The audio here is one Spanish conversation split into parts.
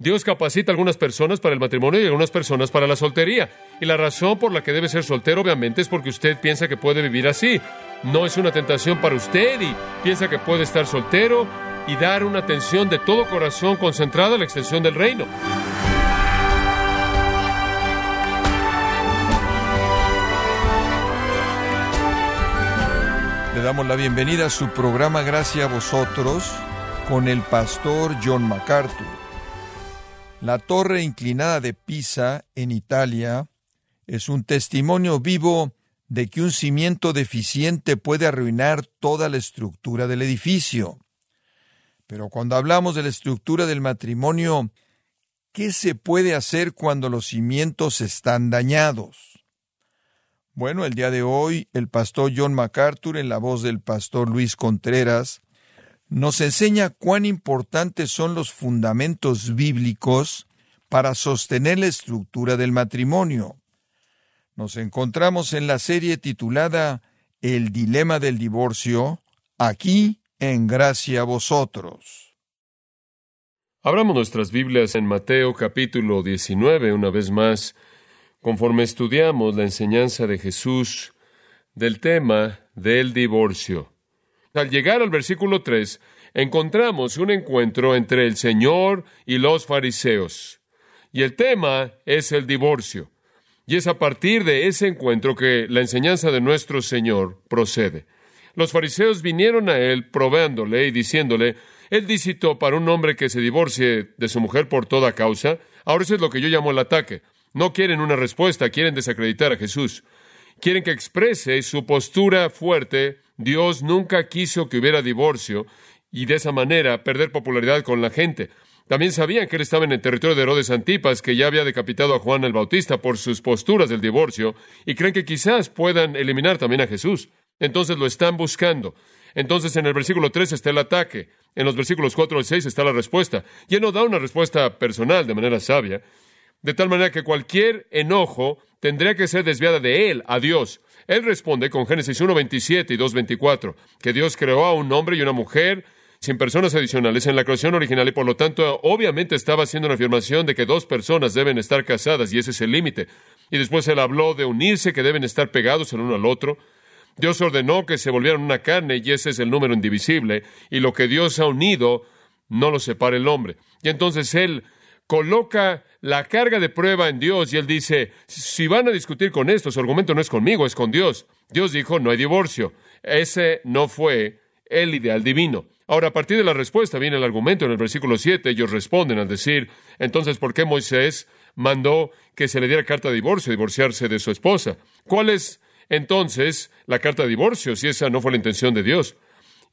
Dios capacita a algunas personas para el matrimonio y a algunas personas para la soltería. Y la razón por la que debe ser soltero, obviamente, es porque usted piensa que puede vivir así. No es una tentación para usted y piensa que puede estar soltero y dar una atención de todo corazón concentrada a la extensión del reino. Le damos la bienvenida a su programa Gracias a vosotros con el pastor John MacArthur. La torre inclinada de Pisa, en Italia, es un testimonio vivo de que un cimiento deficiente puede arruinar toda la estructura del edificio. Pero cuando hablamos de la estructura del matrimonio, ¿qué se puede hacer cuando los cimientos están dañados? Bueno, el día de hoy el pastor John MacArthur, en la voz del pastor Luis Contreras, nos enseña cuán importantes son los fundamentos bíblicos para sostener la estructura del matrimonio. Nos encontramos en la serie titulada El dilema del divorcio, aquí en Gracia a vosotros. Abramos nuestras Biblias en Mateo capítulo 19 una vez más, conforme estudiamos la enseñanza de Jesús del tema del divorcio. Al llegar al versículo 3, encontramos un encuentro entre el Señor y los fariseos. Y el tema es el divorcio. Y es a partir de ese encuentro que la enseñanza de nuestro Señor procede. Los fariseos vinieron a él probándole y diciéndole, el dícito para un hombre que se divorcie de su mujer por toda causa. Ahora eso es lo que yo llamo el ataque. No quieren una respuesta, quieren desacreditar a Jesús. Quieren que exprese su postura fuerte Dios nunca quiso que hubiera divorcio y de esa manera perder popularidad con la gente. También sabían que él estaba en el territorio de Herodes Antipas, que ya había decapitado a Juan el Bautista por sus posturas del divorcio, y creen que quizás puedan eliminar también a Jesús. Entonces lo están buscando. Entonces en el versículo 3 está el ataque, en los versículos 4 al 6 está la respuesta. Y él no da una respuesta personal de manera sabia, de tal manera que cualquier enojo tendría que ser desviada de él a Dios. Él responde con Génesis 1.27 y 2.24, que Dios creó a un hombre y una mujer sin personas adicionales en la creación original y por lo tanto obviamente estaba haciendo una afirmación de que dos personas deben estar casadas y ese es el límite. Y después él habló de unirse, que deben estar pegados el uno al otro. Dios ordenó que se volvieran una carne y ese es el número indivisible y lo que Dios ha unido no lo separa el hombre. Y entonces él coloca la carga de prueba en Dios y él dice, si van a discutir con esto, su argumento no es conmigo, es con Dios. Dios dijo, no hay divorcio. Ese no fue el ideal divino. Ahora, a partir de la respuesta viene el argumento en el versículo 7, ellos responden al decir, entonces, ¿por qué Moisés mandó que se le diera carta de divorcio, divorciarse de su esposa? ¿Cuál es entonces la carta de divorcio si esa no fue la intención de Dios?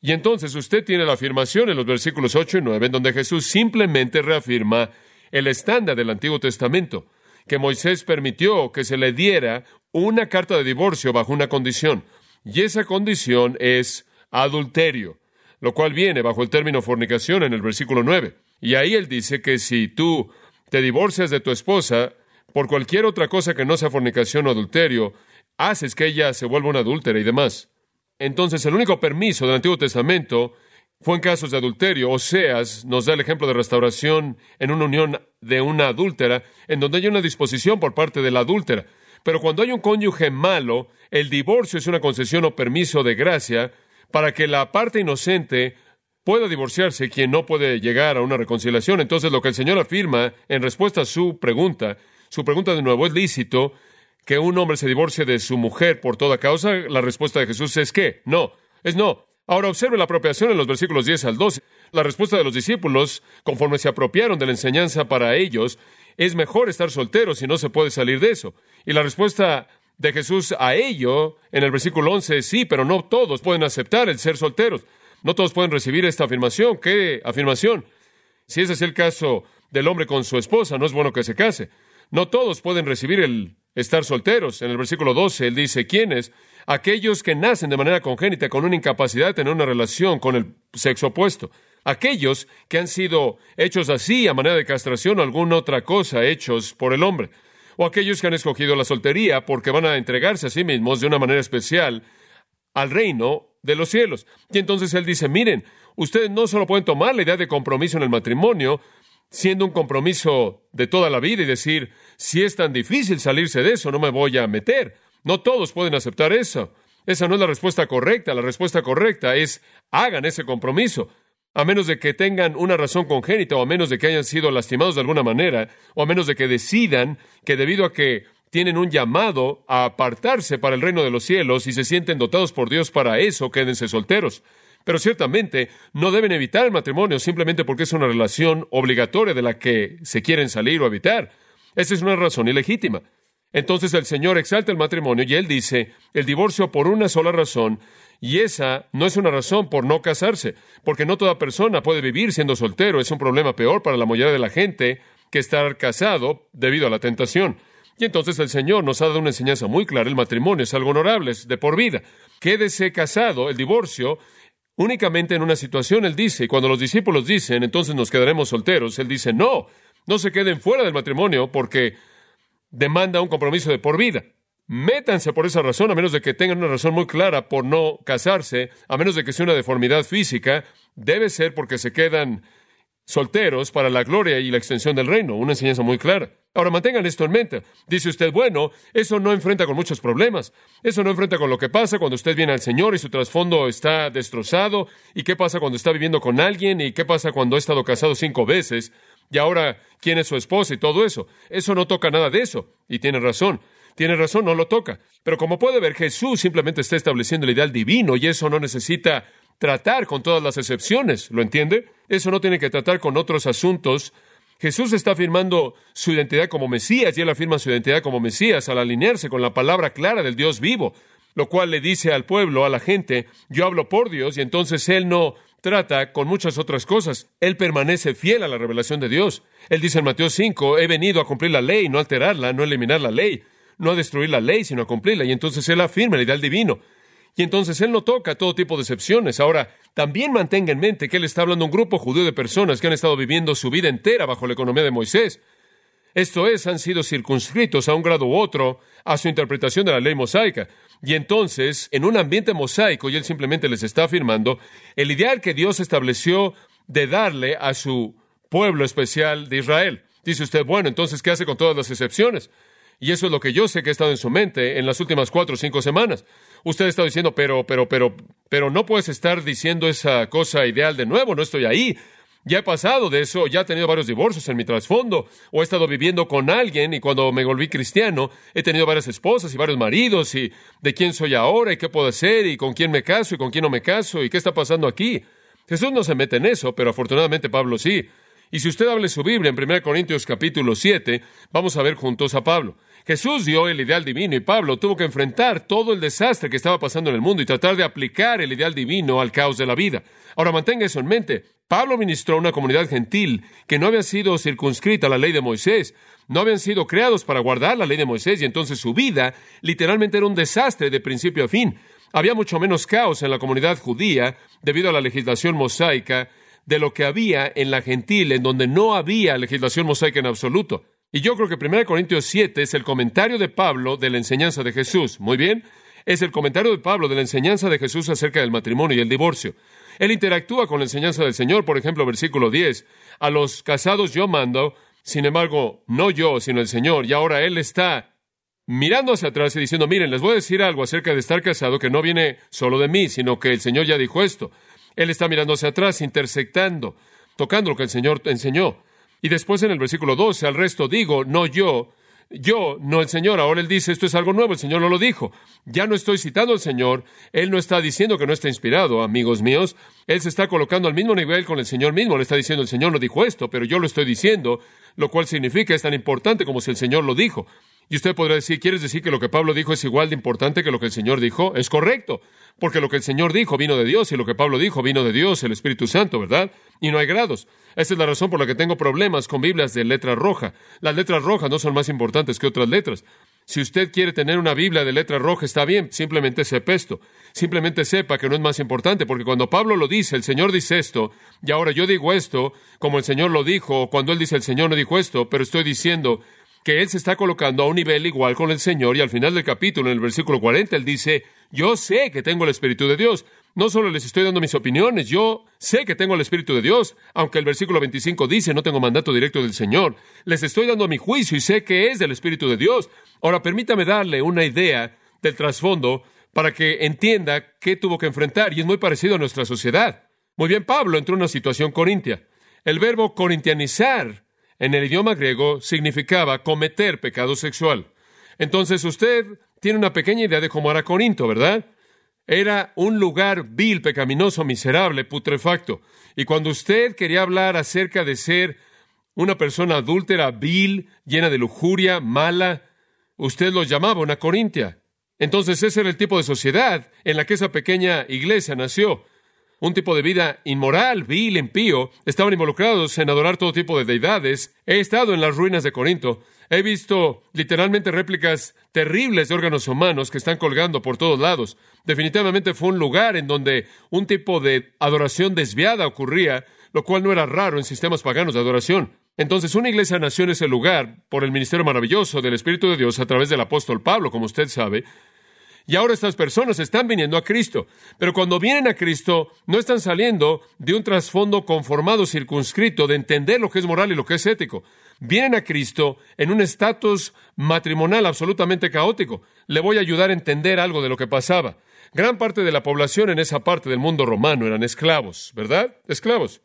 Y entonces usted tiene la afirmación en los versículos 8 y 9, en donde Jesús simplemente reafirma el estándar del Antiguo Testamento, que Moisés permitió que se le diera una carta de divorcio bajo una condición, y esa condición es adulterio, lo cual viene bajo el término fornicación en el versículo 9. Y ahí él dice que si tú te divorcias de tu esposa por cualquier otra cosa que no sea fornicación o adulterio, haces que ella se vuelva una adúltera y demás. Entonces el único permiso del Antiguo Testamento fue en casos de adulterio. Oseas nos da el ejemplo de restauración en una unión de una adúltera, en donde hay una disposición por parte de la adúltera. Pero cuando hay un cónyuge malo, el divorcio es una concesión o permiso de gracia para que la parte inocente pueda divorciarse quien no puede llegar a una reconciliación. Entonces, lo que el Señor afirma en respuesta a su pregunta, su pregunta de nuevo, ¿es lícito que un hombre se divorcie de su mujer por toda causa? La respuesta de Jesús es que no, es no. Ahora observe la apropiación en los versículos 10 al 12. La respuesta de los discípulos, conforme se apropiaron de la enseñanza para ellos, es mejor estar soltero si no se puede salir de eso. Y la respuesta de Jesús a ello en el versículo 11 es sí, pero no todos pueden aceptar el ser solteros. No todos pueden recibir esta afirmación. ¿Qué afirmación? Si ese es el caso del hombre con su esposa, no es bueno que se case. No todos pueden recibir el estar solteros. En el versículo 12 él dice, ¿quiénes? Aquellos que nacen de manera congénita con una incapacidad de tener una relación con el sexo opuesto. Aquellos que han sido hechos así a manera de castración o alguna otra cosa hechos por el hombre. O aquellos que han escogido la soltería porque van a entregarse a sí mismos de una manera especial al reino de los cielos. Y entonces él dice, miren, ustedes no solo pueden tomar la idea de compromiso en el matrimonio, siendo un compromiso de toda la vida y decir, si es tan difícil salirse de eso, no me voy a meter. No todos pueden aceptar eso. Esa no es la respuesta correcta. La respuesta correcta es hagan ese compromiso. A menos de que tengan una razón congénita o a menos de que hayan sido lastimados de alguna manera o a menos de que decidan que debido a que tienen un llamado a apartarse para el reino de los cielos y se sienten dotados por Dios para eso, quédense solteros. Pero ciertamente no deben evitar el matrimonio simplemente porque es una relación obligatoria de la que se quieren salir o evitar. Esa es una razón ilegítima. Entonces el Señor exalta el matrimonio y Él dice el divorcio por una sola razón, y esa no es una razón por no casarse, porque no toda persona puede vivir siendo soltero. Es un problema peor para la mayoría de la gente que estar casado debido a la tentación. Y entonces el Señor nos ha dado una enseñanza muy clara. El matrimonio es algo honorable, es de por vida. Quédese casado, el divorcio, únicamente en una situación, Él dice, y cuando los discípulos dicen, entonces nos quedaremos solteros, Él dice, no, no se queden fuera del matrimonio porque demanda un compromiso de por vida. Métanse por esa razón, a menos de que tengan una razón muy clara por no casarse, a menos de que sea una deformidad física, debe ser porque se quedan solteros para la gloria y la extensión del reino. Una enseñanza muy clara. Ahora mantengan esto en mente. Dice usted, bueno, eso no enfrenta con muchos problemas. Eso no enfrenta con lo que pasa cuando usted viene al Señor y su trasfondo está destrozado. ¿Y qué pasa cuando está viviendo con alguien? ¿Y qué pasa cuando ha estado casado cinco veces? Y ahora, ¿quién es su esposa y todo eso? Eso no toca nada de eso. Y tiene razón. Tiene razón, no lo toca. Pero como puede ver, Jesús simplemente está estableciendo el ideal divino y eso no necesita tratar con todas las excepciones. ¿Lo entiende? Eso no tiene que tratar con otros asuntos. Jesús está afirmando su identidad como Mesías y él afirma su identidad como Mesías al alinearse con la palabra clara del Dios vivo, lo cual le dice al pueblo, a la gente, yo hablo por Dios y entonces él no trata con muchas otras cosas. Él permanece fiel a la revelación de Dios. Él dice en Mateo 5, he venido a cumplir la ley, no alterarla, no eliminar la ley, no a destruir la ley, sino a cumplirla. Y entonces él afirma el ideal divino. Y entonces él no toca todo tipo de excepciones. Ahora, también mantenga en mente que él está hablando a un grupo judío de personas que han estado viviendo su vida entera bajo la economía de Moisés. Esto es, han sido circunscritos a un grado u otro a su interpretación de la ley mosaica. Y entonces, en un ambiente mosaico, y él simplemente les está afirmando, el ideal que Dios estableció de darle a su pueblo especial de Israel. Dice usted, bueno, entonces, ¿qué hace con todas las excepciones? Y eso es lo que yo sé que ha estado en su mente en las últimas cuatro o cinco semanas. Usted está diciendo, pero, pero, pero, pero no puedes estar diciendo esa cosa ideal de nuevo, no estoy ahí. Ya he pasado de eso, ya he tenido varios divorcios en mi trasfondo, o he estado viviendo con alguien y cuando me volví cristiano he tenido varias esposas y varios maridos y de quién soy ahora y qué puedo hacer y con quién me caso y con quién no me caso y qué está pasando aquí. Jesús no se mete en eso, pero afortunadamente Pablo sí. Y si usted hable su Biblia en 1 Corintios capítulo 7, vamos a ver juntos a Pablo. Jesús dio el ideal divino y Pablo tuvo que enfrentar todo el desastre que estaba pasando en el mundo y tratar de aplicar el ideal divino al caos de la vida. Ahora mantenga eso en mente. Pablo ministró a una comunidad gentil que no había sido circunscrita a la ley de Moisés, no habían sido creados para guardar la ley de Moisés y entonces su vida literalmente era un desastre de principio a fin. Había mucho menos caos en la comunidad judía debido a la legislación mosaica de lo que había en la gentil, en donde no había legislación mosaica en absoluto. Y yo creo que 1 Corintios 7 es el comentario de Pablo de la enseñanza de Jesús. Muy bien, es el comentario de Pablo de la enseñanza de Jesús acerca del matrimonio y el divorcio. Él interactúa con la enseñanza del Señor, por ejemplo, versículo 10. A los casados yo mando, sin embargo, no yo, sino el Señor. Y ahora Él está mirando hacia atrás y diciendo, miren, les voy a decir algo acerca de estar casado que no viene solo de mí, sino que el Señor ya dijo esto. Él está mirando hacia atrás, intersectando, tocando lo que el Señor enseñó. Y después en el versículo 12, al resto digo, no yo, yo, no el Señor. Ahora Él dice, esto es algo nuevo, el Señor no lo dijo. Ya no estoy citando al Señor, Él no está diciendo que no está inspirado, amigos míos. Él se está colocando al mismo nivel con el Señor mismo, le está diciendo, el Señor no dijo esto, pero yo lo estoy diciendo, lo cual significa es tan importante como si el Señor lo dijo. Y usted podrá decir, ¿quieres decir que lo que Pablo dijo es igual de importante que lo que el Señor dijo? Es correcto, porque lo que el Señor dijo vino de Dios y lo que Pablo dijo vino de Dios, el Espíritu Santo, ¿verdad? Y no hay grados. Esa es la razón por la que tengo problemas con Biblias de letra roja. Las letras rojas no son más importantes que otras letras. Si usted quiere tener una Biblia de letra roja, está bien, simplemente sepa esto. Simplemente sepa que no es más importante, porque cuando Pablo lo dice, el Señor dice esto, y ahora yo digo esto, como el Señor lo dijo, o cuando él dice el Señor no dijo esto, pero estoy diciendo que él se está colocando a un nivel igual con el Señor, y al final del capítulo, en el versículo 40, él dice, Yo sé que tengo el Espíritu de Dios. No solo les estoy dando mis opiniones, yo sé que tengo el Espíritu de Dios, aunque el versículo 25 dice no tengo mandato directo del Señor. Les estoy dando mi juicio y sé que es del Espíritu de Dios. Ahora permítame darle una idea del trasfondo para que entienda qué tuvo que enfrentar y es muy parecido a nuestra sociedad. Muy bien, Pablo entró en una situación corintia. El verbo corintianizar en el idioma griego significaba cometer pecado sexual. Entonces usted tiene una pequeña idea de cómo era Corinto, ¿verdad? Era un lugar vil, pecaminoso, miserable, putrefacto. Y cuando usted quería hablar acerca de ser una persona adúltera, vil, llena de lujuria, mala, usted lo llamaba una corintia. Entonces ese era el tipo de sociedad en la que esa pequeña iglesia nació. Un tipo de vida inmoral, vil, impío. Estaban involucrados en adorar todo tipo de deidades. He estado en las ruinas de Corinto. He visto literalmente réplicas terribles de órganos humanos que están colgando por todos lados. Definitivamente fue un lugar en donde un tipo de adoración desviada ocurría, lo cual no era raro en sistemas paganos de adoración. Entonces, una iglesia nació en ese lugar por el ministerio maravilloso del Espíritu de Dios a través del apóstol Pablo, como usted sabe. Y ahora estas personas están viniendo a Cristo. Pero cuando vienen a Cristo, no están saliendo de un trasfondo conformado, circunscrito, de entender lo que es moral y lo que es ético. Vienen a Cristo en un estatus matrimonial absolutamente caótico. Le voy a ayudar a entender algo de lo que pasaba. Gran parte de la población en esa parte del mundo romano eran esclavos, ¿verdad? Esclavos.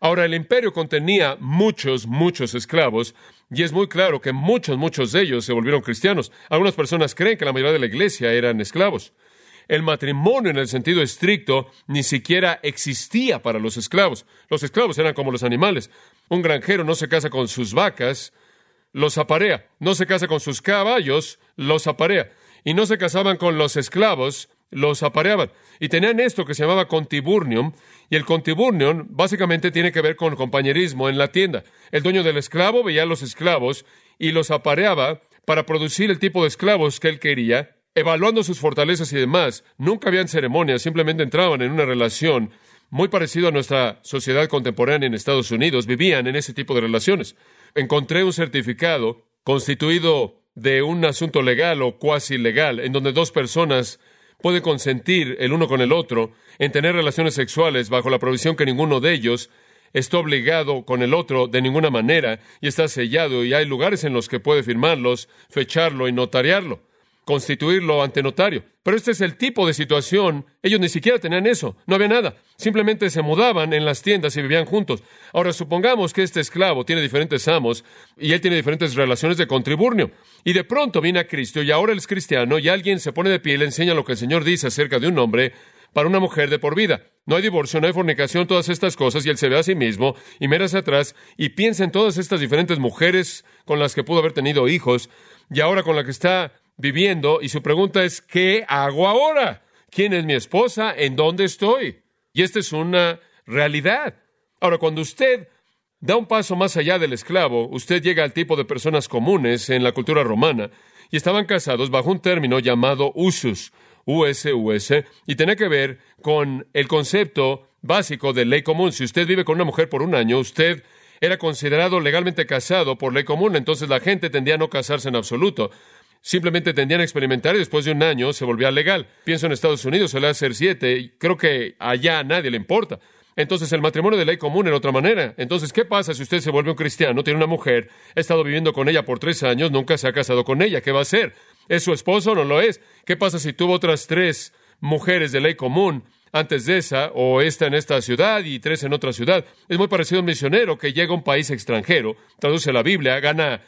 Ahora, el imperio contenía muchos, muchos esclavos, y es muy claro que muchos, muchos de ellos se volvieron cristianos. Algunas personas creen que la mayoría de la iglesia eran esclavos. El matrimonio en el sentido estricto ni siquiera existía para los esclavos. Los esclavos eran como los animales. Un granjero no se casa con sus vacas, los aparea. No se casa con sus caballos, los aparea. Y no se casaban con los esclavos, los apareaban. Y tenían esto que se llamaba contiburnium, y el contiburnium básicamente tiene que ver con compañerismo en la tienda. El dueño del esclavo veía a los esclavos y los apareaba para producir el tipo de esclavos que él quería, evaluando sus fortalezas y demás. Nunca habían ceremonias, simplemente entraban en una relación muy parecida a nuestra sociedad contemporánea en Estados Unidos. Vivían en ese tipo de relaciones. Encontré un certificado constituido de un asunto legal o cuasi legal, en donde dos personas puede consentir el uno con el otro en tener relaciones sexuales bajo la provisión que ninguno de ellos está obligado con el otro de ninguna manera y está sellado y hay lugares en los que puede firmarlos, fecharlo y notariarlo constituirlo ante notario. Pero este es el tipo de situación. Ellos ni siquiera tenían eso, no había nada. Simplemente se mudaban en las tiendas y vivían juntos. Ahora, supongamos que este esclavo tiene diferentes amos y él tiene diferentes relaciones de contriburnio. Y de pronto viene a Cristo y ahora él es cristiano y alguien se pone de pie y le enseña lo que el Señor dice acerca de un hombre para una mujer de por vida. No hay divorcio, no hay fornicación, todas estas cosas, y él se ve a sí mismo y mira hacia atrás y piensa en todas estas diferentes mujeres con las que pudo haber tenido hijos, y ahora con la que está viviendo y su pregunta es, ¿qué hago ahora? ¿Quién es mi esposa? ¿En dónde estoy? Y esta es una realidad. Ahora, cuando usted da un paso más allá del esclavo, usted llega al tipo de personas comunes en la cultura romana y estaban casados bajo un término llamado usus, USUS, y tenía que ver con el concepto básico de ley común. Si usted vive con una mujer por un año, usted era considerado legalmente casado por ley común, entonces la gente tendía a no casarse en absoluto simplemente tendían a experimentar y después de un año se volvía legal. Pienso en Estados Unidos, suele ser siete, y creo que allá a nadie le importa. Entonces el matrimonio de ley común era otra manera. Entonces, ¿qué pasa si usted se vuelve un cristiano, tiene una mujer, ha estado viviendo con ella por tres años, nunca se ha casado con ella? ¿Qué va a hacer? ¿Es su esposo o no lo es? ¿Qué pasa si tuvo otras tres mujeres de ley común antes de esa, o esta en esta ciudad y tres en otra ciudad? Es muy parecido a un misionero que llega a un país extranjero, traduce la Biblia, gana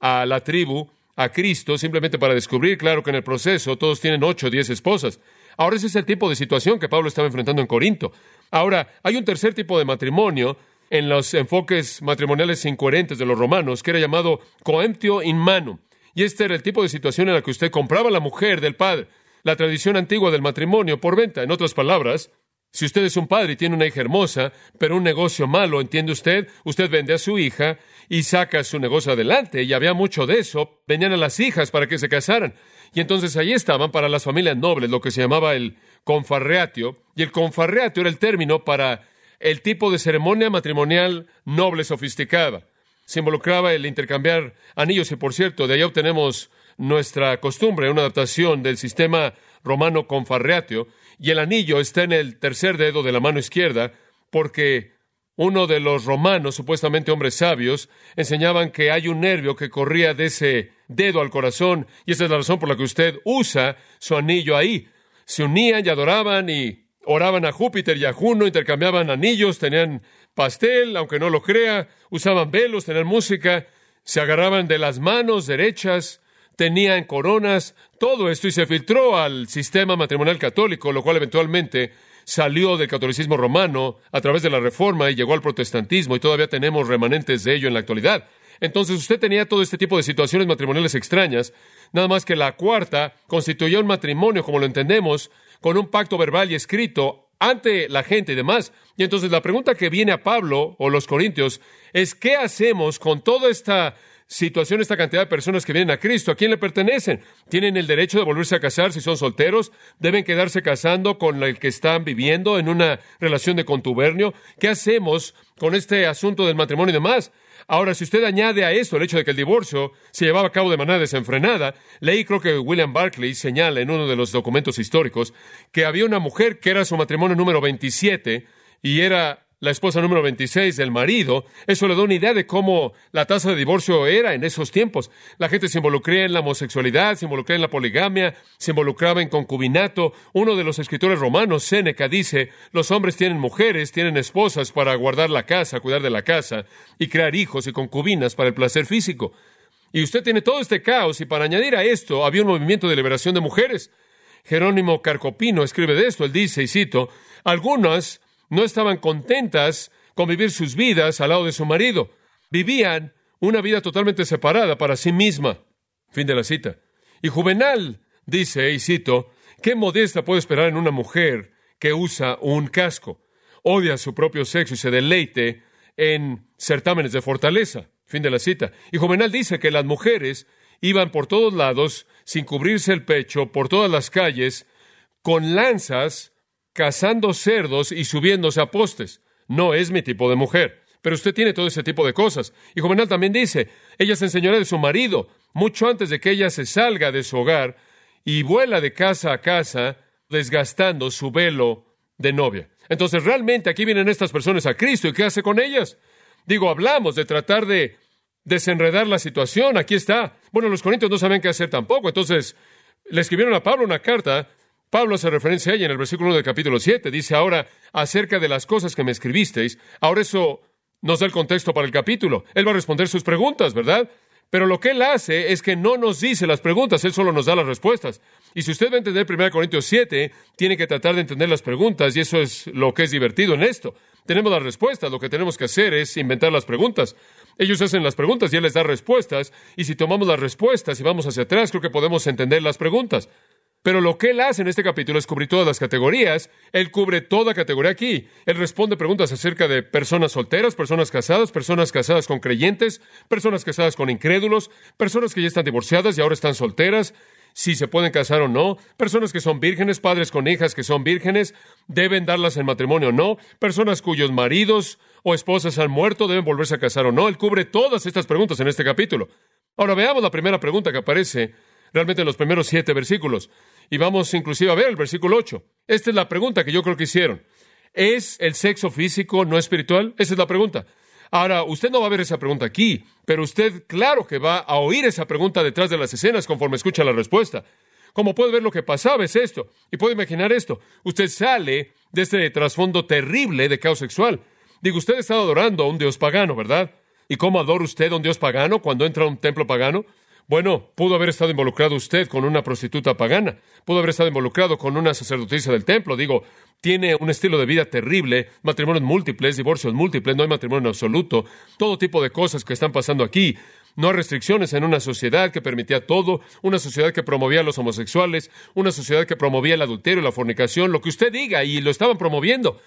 a la tribu a Cristo simplemente para descubrir, claro que en el proceso todos tienen ocho o diez esposas. Ahora ese es el tipo de situación que Pablo estaba enfrentando en Corinto. Ahora, hay un tercer tipo de matrimonio en los enfoques matrimoniales incoherentes de los romanos, que era llamado coemptio in mano. Y este era el tipo de situación en la que usted compraba la mujer del padre, la tradición antigua del matrimonio por venta. En otras palabras, si usted es un padre y tiene una hija hermosa, pero un negocio malo, ¿entiende usted? Usted vende a su hija y saca su negocio adelante. Y había mucho de eso. Venían a las hijas para que se casaran. Y entonces ahí estaban para las familias nobles, lo que se llamaba el confarreatio. Y el confarreatio era el término para el tipo de ceremonia matrimonial noble sofisticada. Se involucraba el intercambiar anillos y, por cierto, de ahí obtenemos nuestra costumbre, una adaptación del sistema romano confarreatio, y el anillo está en el tercer dedo de la mano izquierda, porque uno de los romanos, supuestamente hombres sabios, enseñaban que hay un nervio que corría de ese dedo al corazón, y esa es la razón por la que usted usa su anillo ahí. Se unían y adoraban y oraban a Júpiter y a Juno, intercambiaban anillos, tenían pastel, aunque no lo crea, usaban velos, tenían música, se agarraban de las manos derechas, tenían coronas, todo esto y se filtró al sistema matrimonial católico, lo cual eventualmente salió del catolicismo romano a través de la reforma y llegó al protestantismo y todavía tenemos remanentes de ello en la actualidad. Entonces usted tenía todo este tipo de situaciones matrimoniales extrañas, nada más que la cuarta constituyó un matrimonio como lo entendemos, con un pacto verbal y escrito ante la gente y demás. Y entonces la pregunta que viene a Pablo o los Corintios es, ¿qué hacemos con toda esta situación, esta cantidad de personas que vienen a Cristo, ¿a quién le pertenecen? ¿Tienen el derecho de volverse a casar si son solteros? ¿Deben quedarse casando con el que están viviendo en una relación de contubernio? ¿Qué hacemos con este asunto del matrimonio y demás? Ahora, si usted añade a esto el hecho de que el divorcio se llevaba a cabo de manera desenfrenada, leí creo que William Barclay señala en uno de los documentos históricos que había una mujer que era su matrimonio número 27 y era la esposa número 26 del marido, eso le da una idea de cómo la tasa de divorcio era en esos tiempos. La gente se involucraba en la homosexualidad, se involucraba en la poligamia, se involucraba en concubinato. Uno de los escritores romanos, Séneca, dice, los hombres tienen mujeres, tienen esposas para guardar la casa, cuidar de la casa y crear hijos y concubinas para el placer físico. Y usted tiene todo este caos y para añadir a esto había un movimiento de liberación de mujeres. Jerónimo Carcopino escribe de esto, él dice, y cito, algunas no estaban contentas con vivir sus vidas al lado de su marido. Vivían una vida totalmente separada para sí misma. Fin de la cita. Y Juvenal dice, y cito, ¿qué modesta puede esperar en una mujer que usa un casco? Odia su propio sexo y se deleite en certámenes de fortaleza. Fin de la cita. Y Juvenal dice que las mujeres iban por todos lados, sin cubrirse el pecho, por todas las calles, con lanzas cazando cerdos y subiéndose a postes. No es mi tipo de mujer. Pero usted tiene todo ese tipo de cosas. Y Juvenal también dice, ella se enseñará de su marido mucho antes de que ella se salga de su hogar y vuela de casa a casa desgastando su velo de novia. Entonces, realmente aquí vienen estas personas a Cristo y ¿qué hace con ellas? Digo, hablamos de tratar de desenredar la situación. Aquí está. Bueno, los corintios no saben qué hacer tampoco. Entonces, le escribieron a Pablo una carta Pablo hace referencia a ella en el versículo 1 del capítulo 7. Dice ahora acerca de las cosas que me escribisteis. Ahora eso nos da el contexto para el capítulo. Él va a responder sus preguntas, ¿verdad? Pero lo que él hace es que no nos dice las preguntas, él solo nos da las respuestas. Y si usted va a entender 1 Corintios 7, tiene que tratar de entender las preguntas, y eso es lo que es divertido en esto. Tenemos las respuestas, lo que tenemos que hacer es inventar las preguntas. Ellos hacen las preguntas y él les da respuestas, y si tomamos las respuestas y vamos hacia atrás, creo que podemos entender las preguntas. Pero lo que él hace en este capítulo es cubrir todas las categorías. Él cubre toda categoría aquí. Él responde preguntas acerca de personas solteras, personas casadas, personas casadas con creyentes, personas casadas con incrédulos, personas que ya están divorciadas y ahora están solteras, si se pueden casar o no, personas que son vírgenes, padres con hijas que son vírgenes, deben darlas en matrimonio o no, personas cuyos maridos o esposas han muerto, deben volverse a casar o no. Él cubre todas estas preguntas en este capítulo. Ahora veamos la primera pregunta que aparece realmente en los primeros siete versículos. Y vamos inclusive a ver el versículo 8. Esta es la pregunta que yo creo que hicieron. ¿Es el sexo físico no espiritual? Esa es la pregunta. Ahora, usted no va a ver esa pregunta aquí, pero usted claro que va a oír esa pregunta detrás de las escenas conforme escucha la respuesta. Como puede ver lo que pasaba es esto, y puede imaginar esto. Usted sale de este trasfondo terrible de caos sexual. Digo, usted está adorando a un dios pagano, ¿verdad? ¿Y cómo adora usted a un dios pagano cuando entra a un templo pagano? Bueno, pudo haber estado involucrado usted con una prostituta pagana, pudo haber estado involucrado con una sacerdotisa del templo, digo, tiene un estilo de vida terrible, matrimonios múltiples, divorcios múltiples, no hay matrimonio absoluto, todo tipo de cosas que están pasando aquí. No hay restricciones en una sociedad que permitía todo, una sociedad que promovía a los homosexuales, una sociedad que promovía el adulterio la fornicación, lo que usted diga, y lo estaban promoviendo.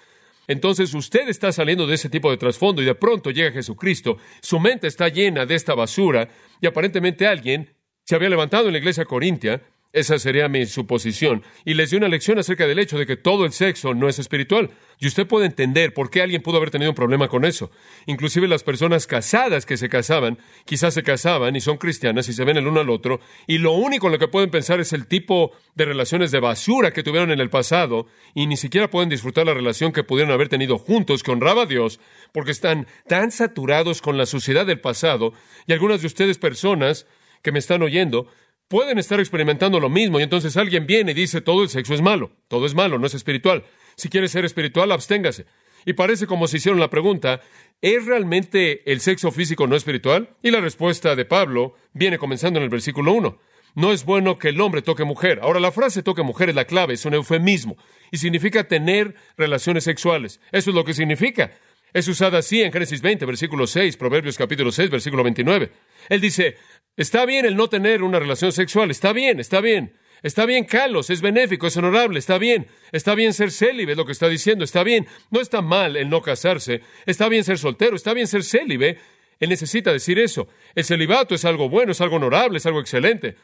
Entonces usted está saliendo de ese tipo de trasfondo y de pronto llega Jesucristo, su mente está llena de esta basura y aparentemente alguien se había levantado en la iglesia corintia Esa sería mi suposición. Y les di una lección acerca del hecho de que todo el sexo no es espiritual. Y usted puede entender por qué alguien pudo haber tenido un problema con eso. Inclusive las personas casadas que se casaban, quizás se casaban y son cristianas y se ven el uno al otro, y lo único en lo que pueden pensar es el tipo de relaciones de basura que tuvieron en el pasado, y ni siquiera pueden disfrutar la relación que pudieron haber tenido juntos, que honraba a Dios, porque están tan saturados con la suciedad del pasado, y algunas de ustedes personas que me están oyendo, pueden estar experimentando lo mismo y entonces alguien viene y dice todo el sexo es malo, todo es malo, no es espiritual. Si quiere ser espiritual, absténgase. Y parece como si hicieron la pregunta, ¿es realmente el sexo físico no espiritual? Y la respuesta de Pablo viene comenzando en el versículo 1. No es bueno que el hombre toque mujer. Ahora, la frase toque mujer es la clave, es un eufemismo y significa tener relaciones sexuales. Eso es lo que significa. Es usada así en Génesis 20, versículo 6, Proverbios capítulo 6, versículo 29. Él dice, está bien el no tener una relación sexual, está bien, está bien. Está bien, Carlos, es benéfico, es honorable, está bien. Está bien ser célibe, lo que está diciendo, está bien. No está mal el no casarse, está bien ser soltero, está bien ser célibe. Él necesita decir eso. El celibato es algo bueno, es algo honorable, es algo excelente.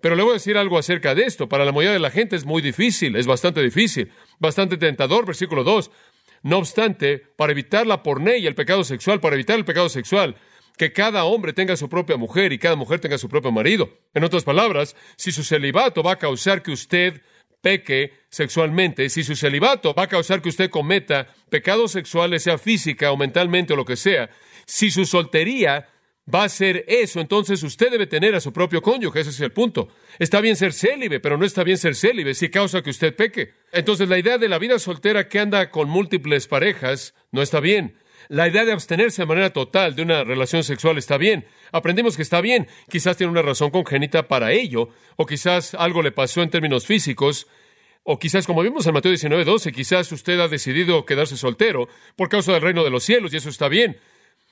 Pero le voy a decir algo acerca de esto. Para la mayoría de la gente es muy difícil, es bastante difícil, bastante tentador. Versículo 2. No obstante, para evitar la porné y el pecado sexual, para evitar el pecado sexual, que cada hombre tenga su propia mujer y cada mujer tenga su propio marido. En otras palabras, si su celibato va a causar que usted peque sexualmente, si su celibato va a causar que usted cometa pecados sexuales, sea física o mentalmente o lo que sea, si su soltería va a ser eso, entonces usted debe tener a su propio cónyuge, ese es el punto. Está bien ser célibe, pero no está bien ser célibe si causa que usted peque. Entonces la idea de la vida soltera que anda con múltiples parejas no está bien. La idea de abstenerse de manera total de una relación sexual está bien. Aprendimos que está bien. Quizás tiene una razón congénita para ello, o quizás algo le pasó en términos físicos, o quizás, como vimos en Mateo 19, 12, quizás usted ha decidido quedarse soltero por causa del reino de los cielos, y eso está bien.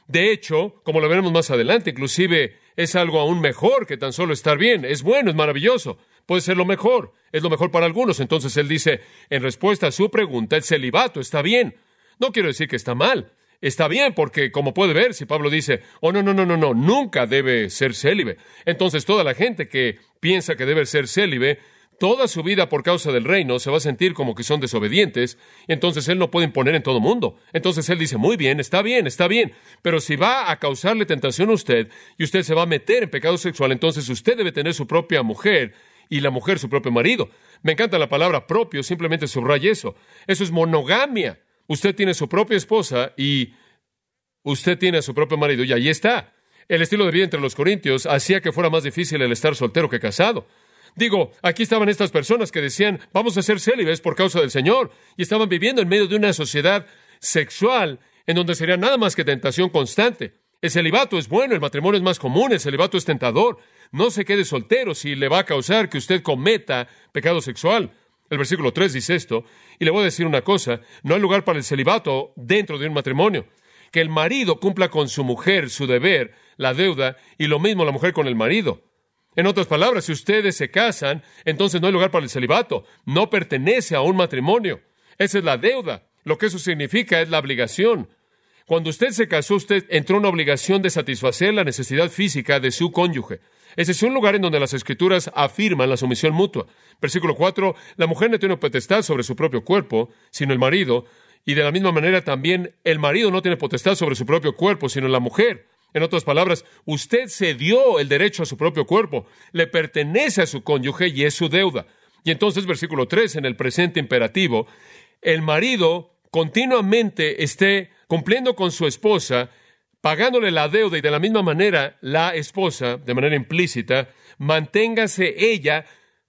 De hecho, como lo veremos más adelante, inclusive es algo aún mejor que tan solo estar bien. Es bueno, es maravilloso. Puede ser lo mejor. Es lo mejor para algunos. Entonces él dice, en respuesta a su pregunta, el celibato está bien. No quiero decir que está mal. Está bien, porque como puede ver, si Pablo dice, oh, no, no, no, no, no, nunca debe ser célibe. Entonces toda la gente que piensa que debe ser célibe toda su vida por causa del reino se va a sentir como que son desobedientes, y entonces él no puede imponer en todo mundo. Entonces él dice, muy bien, está bien, está bien, pero si va a causarle tentación a usted y usted se va a meter en pecado sexual, entonces usted debe tener su propia mujer y la mujer su propio marido. Me encanta la palabra propio, simplemente subraya eso. Eso es monogamia. Usted tiene su propia esposa y usted tiene a su propio marido y ahí está. El estilo de vida entre los corintios hacía que fuera más difícil el estar soltero que casado. Digo, aquí estaban estas personas que decían, vamos a ser célibes por causa del Señor, y estaban viviendo en medio de una sociedad sexual en donde sería nada más que tentación constante. El celibato es bueno, el matrimonio es más común, el celibato es tentador. No se quede soltero si le va a causar que usted cometa pecado sexual. El versículo 3 dice esto, y le voy a decir una cosa, no hay lugar para el celibato dentro de un matrimonio. Que el marido cumpla con su mujer su deber, la deuda, y lo mismo la mujer con el marido. En otras palabras, si ustedes se casan, entonces no hay lugar para el celibato. No pertenece a un matrimonio. Esa es la deuda. Lo que eso significa es la obligación. Cuando usted se casó, usted entró en una obligación de satisfacer la necesidad física de su cónyuge. Ese es un lugar en donde las escrituras afirman la sumisión mutua. Versículo 4, la mujer no tiene potestad sobre su propio cuerpo, sino el marido, y de la misma manera también el marido no tiene potestad sobre su propio cuerpo, sino la mujer. En otras palabras, usted se dio el derecho a su propio cuerpo, le pertenece a su cónyuge y es su deuda. Y entonces, versículo 3, en el presente imperativo, el marido continuamente esté cumpliendo con su esposa, pagándole la deuda y de la misma manera la esposa, de manera implícita, manténgase ella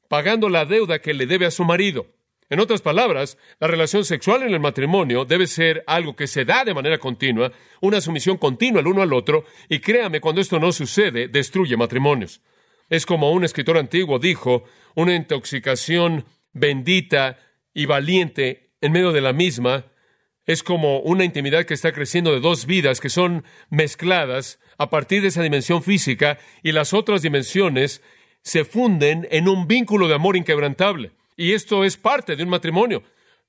pagando la deuda que le debe a su marido. En otras palabras, la relación sexual en el matrimonio debe ser algo que se da de manera continua, una sumisión continua el uno al otro, y créame, cuando esto no sucede, destruye matrimonios. Es como un escritor antiguo dijo, una intoxicación bendita y valiente en medio de la misma es como una intimidad que está creciendo de dos vidas que son mezcladas a partir de esa dimensión física y las otras dimensiones se funden en un vínculo de amor inquebrantable. Y esto es parte de un matrimonio.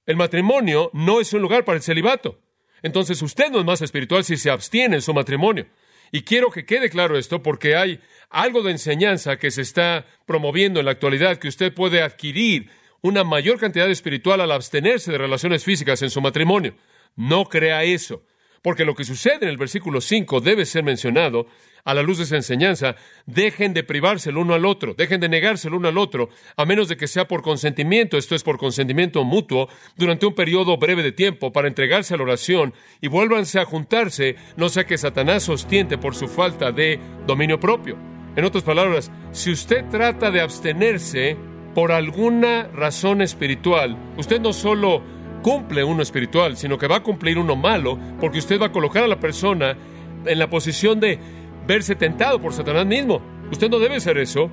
El matrimonio no es un lugar para el celibato. Entonces usted no es más espiritual si se abstiene en su matrimonio. Y quiero que quede claro esto porque hay algo de enseñanza que se está promoviendo en la actualidad que usted puede adquirir una mayor cantidad espiritual al abstenerse de relaciones físicas en su matrimonio. No crea eso, porque lo que sucede en el versículo 5 debe ser mencionado a la luz de esa enseñanza. Dejen de privarse el uno al otro, dejen de negarse el uno al otro, a menos de que sea por consentimiento, esto es por consentimiento mutuo, durante un periodo breve de tiempo para entregarse a la oración y vuélvanse a juntarse, no sea que Satanás sostiente por su falta de dominio propio. En otras palabras, si usted trata de abstenerse, por alguna razón espiritual, usted no solo cumple uno espiritual, sino que va a cumplir uno malo, porque usted va a colocar a la persona en la posición de verse tentado por Satanás mismo. Usted no debe ser eso.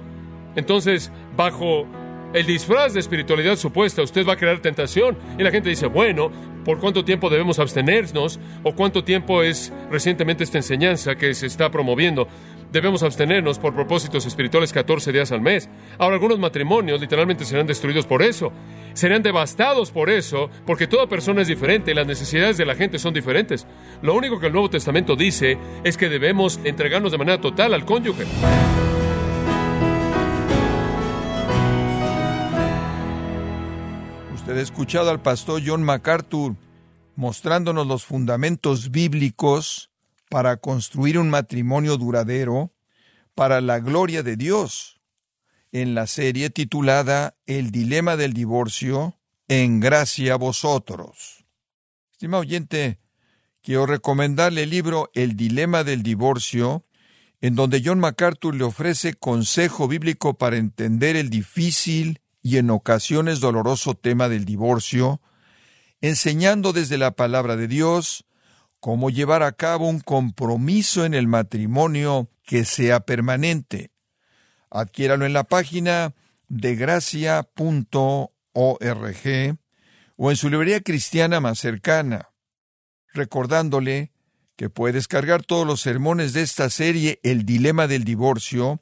Entonces, bajo el disfraz de espiritualidad supuesta, usted va a crear tentación. Y la gente dice, bueno, ¿por cuánto tiempo debemos abstenernos? ¿O cuánto tiempo es recientemente esta enseñanza que se está promoviendo? Debemos abstenernos por propósitos espirituales 14 días al mes. Ahora, algunos matrimonios literalmente serán destruidos por eso. Serán devastados por eso, porque toda persona es diferente y las necesidades de la gente son diferentes. Lo único que el Nuevo Testamento dice es que debemos entregarnos de manera total al cónyuge. Usted ha escuchado al pastor John MacArthur mostrándonos los fundamentos bíblicos para construir un matrimonio duradero para la gloria de Dios en la serie titulada El dilema del divorcio, en gracia a vosotros. Estimado oyente, quiero recomendarle el libro El dilema del divorcio, en donde John MacArthur le ofrece consejo bíblico para entender el difícil y en ocasiones doloroso tema del divorcio, enseñando desde la palabra de Dios cómo llevar a cabo un compromiso en el matrimonio que sea permanente. Adquiéralo en la página de gracia.org o en su librería cristiana más cercana, recordándole que puede descargar todos los sermones de esta serie El Dilema del Divorcio